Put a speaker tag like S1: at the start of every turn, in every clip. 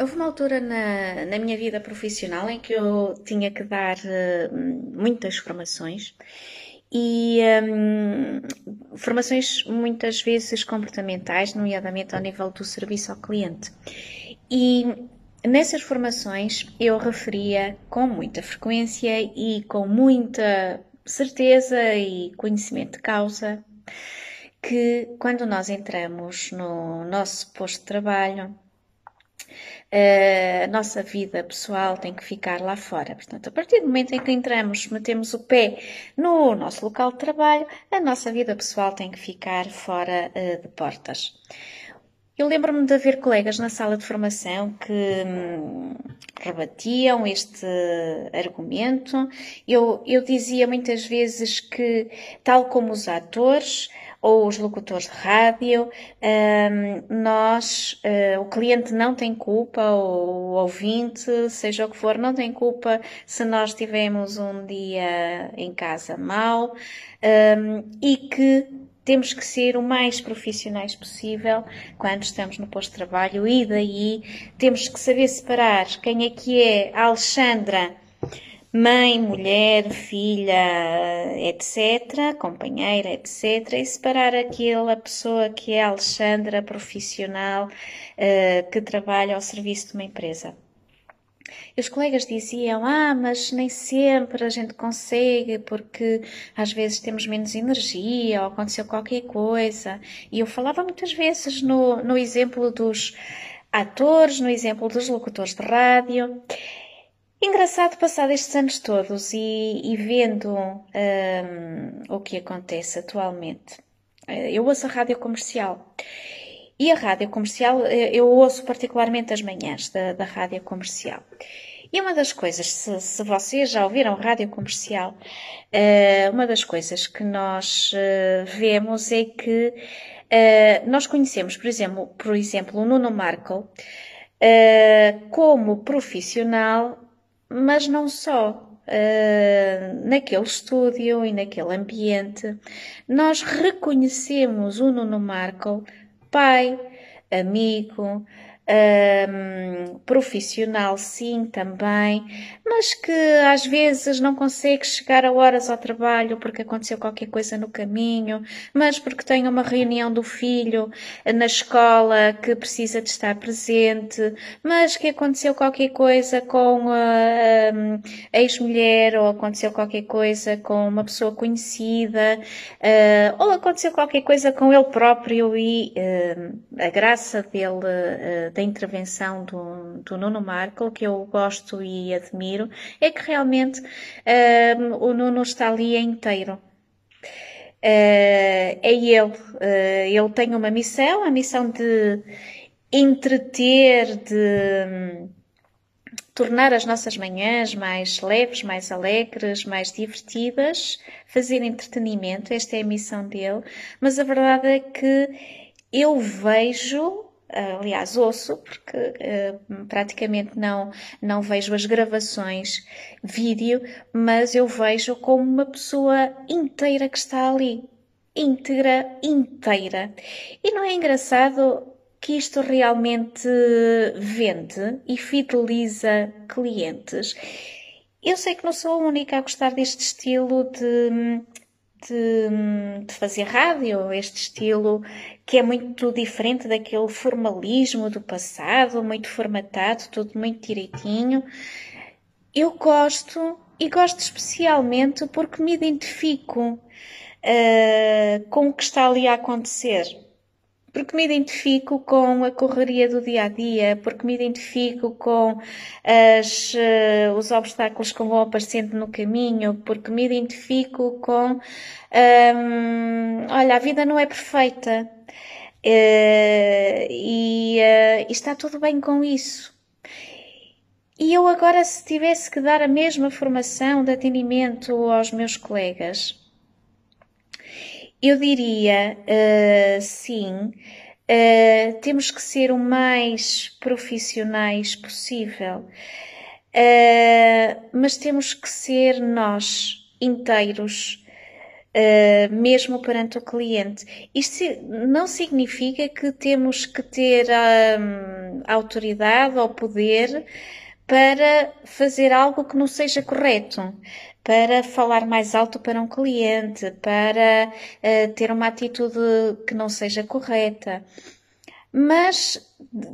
S1: Houve uma altura na, na minha vida profissional em que eu tinha que dar uh, muitas formações e um, formações muitas vezes comportamentais, nomeadamente ao nível do serviço ao cliente. E nessas formações eu referia com muita frequência e com muita certeza e conhecimento de causa que quando nós entramos no nosso posto de trabalho, a nossa vida pessoal tem que ficar lá fora. Portanto, a partir do momento em que entramos, metemos o pé no nosso local de trabalho, a nossa vida pessoal tem que ficar fora uh, de portas. Eu lembro-me de haver colegas na sala de formação que hum, rebatiam este argumento. Eu, eu dizia muitas vezes que, tal como os atores, ou os locutores de rádio, um, nós, uh, o cliente não tem culpa, ou o ouvinte, seja o que for, não tem culpa se nós tivemos um dia em casa mau um, e que temos que ser o mais profissionais possível quando estamos no posto de trabalho e daí temos que saber separar quem é que é a Alexandra mãe, mulher, filha, etc., companheira, etc., e separar aquela pessoa que é Alexandra, profissional, uh, que trabalha ao serviço de uma empresa. E os colegas diziam: Ah, mas nem sempre a gente consegue, porque às vezes temos menos energia ou aconteceu qualquer coisa. E eu falava muitas vezes no, no exemplo dos atores, no exemplo dos locutores de rádio. Engraçado passar estes anos todos e, e vendo um, o que acontece atualmente. Eh, eu ouço a rádio comercial. E a rádio comercial, eh, eu ouço particularmente as manhãs da, da rádio comercial. E uma das coisas, se, se vocês já ouviram rádio comercial, uh, uma das coisas que nós uh, vemos é que nós conhecemos, por exemplo, por exemplo o Nuno Markle como profissional mas não só. Naquele estúdio e naquele ambiente, nós reconhecemos o Nuno Marco pai, amigo, um, profissional, sim, também, mas que às vezes não consegue chegar a horas ao trabalho porque aconteceu qualquer coisa no caminho, mas porque tem uma reunião do filho na escola que precisa de estar presente, mas que aconteceu qualquer coisa com a, a ex-mulher ou aconteceu qualquer coisa com uma pessoa conhecida uh, ou aconteceu qualquer coisa com ele próprio e uh, a graça dele uh, da intervenção do, do Nuno Marco, que eu gosto e admiro, é que realmente um, o Nuno está ali inteiro. Uh, é ele. Uh, ele tem uma missão, a missão de entreter, de tornar as nossas manhãs mais leves, mais alegres, mais divertidas, fazer entretenimento. Esta é a missão dele. Mas a verdade é que eu vejo aliás, ouço, porque uh, praticamente não, não vejo as gravações vídeo, mas eu vejo como uma pessoa inteira que está ali. Íntegra, inteira. E não é engraçado que isto realmente vende e fideliza clientes? Eu sei que não sou a única a gostar deste estilo de de, de, fazer rádio, este estilo que é muito diferente daquele formalismo do passado, muito formatado, tudo muito direitinho. Eu gosto e gosto especialmente porque me identifico uh, com o que está ali a acontecer porque me identifico com a correria do dia a dia, porque me identifico com as, uh, os obstáculos que vão aparecendo no caminho, porque me identifico com. Um, olha, a vida não é perfeita. Uh, e, uh, e está tudo bem com isso. E eu agora, se tivesse que dar a mesma formação de atendimento aos meus colegas, eu diria, uh, sim, uh, temos que ser o mais profissionais possível, uh, mas temos que ser nós inteiros, Uh, mesmo perante o cliente. Isto não significa que temos que ter um, autoridade ou poder para fazer algo que não seja correto, para falar mais alto para um cliente, para uh, ter uma atitude que não seja correta. Mas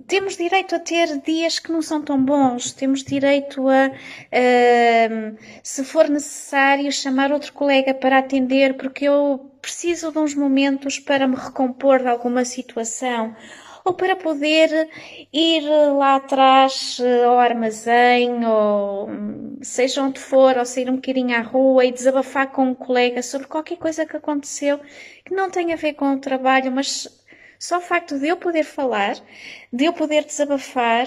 S1: temos direito a ter dias que não são tão bons, temos direito a, uh, se for necessário, chamar outro colega para atender, porque eu preciso de uns momentos para me recompor de alguma situação ou para poder ir lá atrás eh, ao armazém, ou hum, seja onde for, ou sair um bocadinho à rua e desabafar com um colega sobre qualquer coisa que aconteceu que não tem a ver com o trabalho, mas só o facto de eu poder falar, de eu poder desabafar,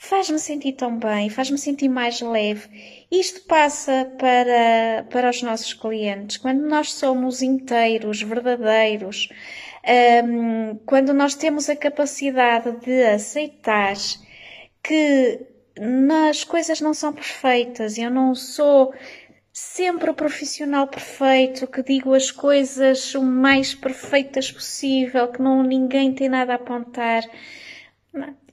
S1: faz-me sentir tão bem, faz-me sentir mais leve. Isto passa para, para os nossos clientes. Quando nós somos inteiros, verdadeiros, um, quando nós temos a capacidade de aceitar que as coisas não são perfeitas, eu não sou sempre o profissional perfeito, que digo as coisas o mais perfeitas possível, que não ninguém tem nada a apontar.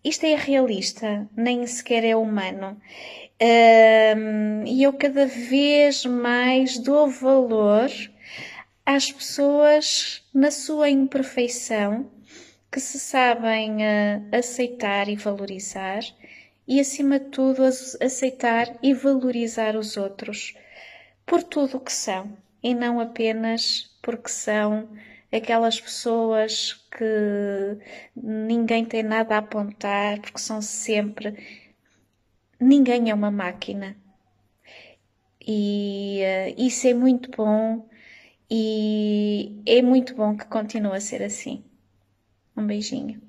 S1: Isto é realista, nem sequer é humano. Um, e eu cada vez mais dou valor às pessoas na sua imperfeição que se sabem uh, aceitar e valorizar e, acima de tudo, aceitar e valorizar os outros por tudo o que são e não apenas porque são aquelas pessoas que ninguém tem nada a apontar, porque são sempre. Ninguém é uma máquina. E uh, isso é muito bom e é muito bom que continue a ser assim. Um beijinho.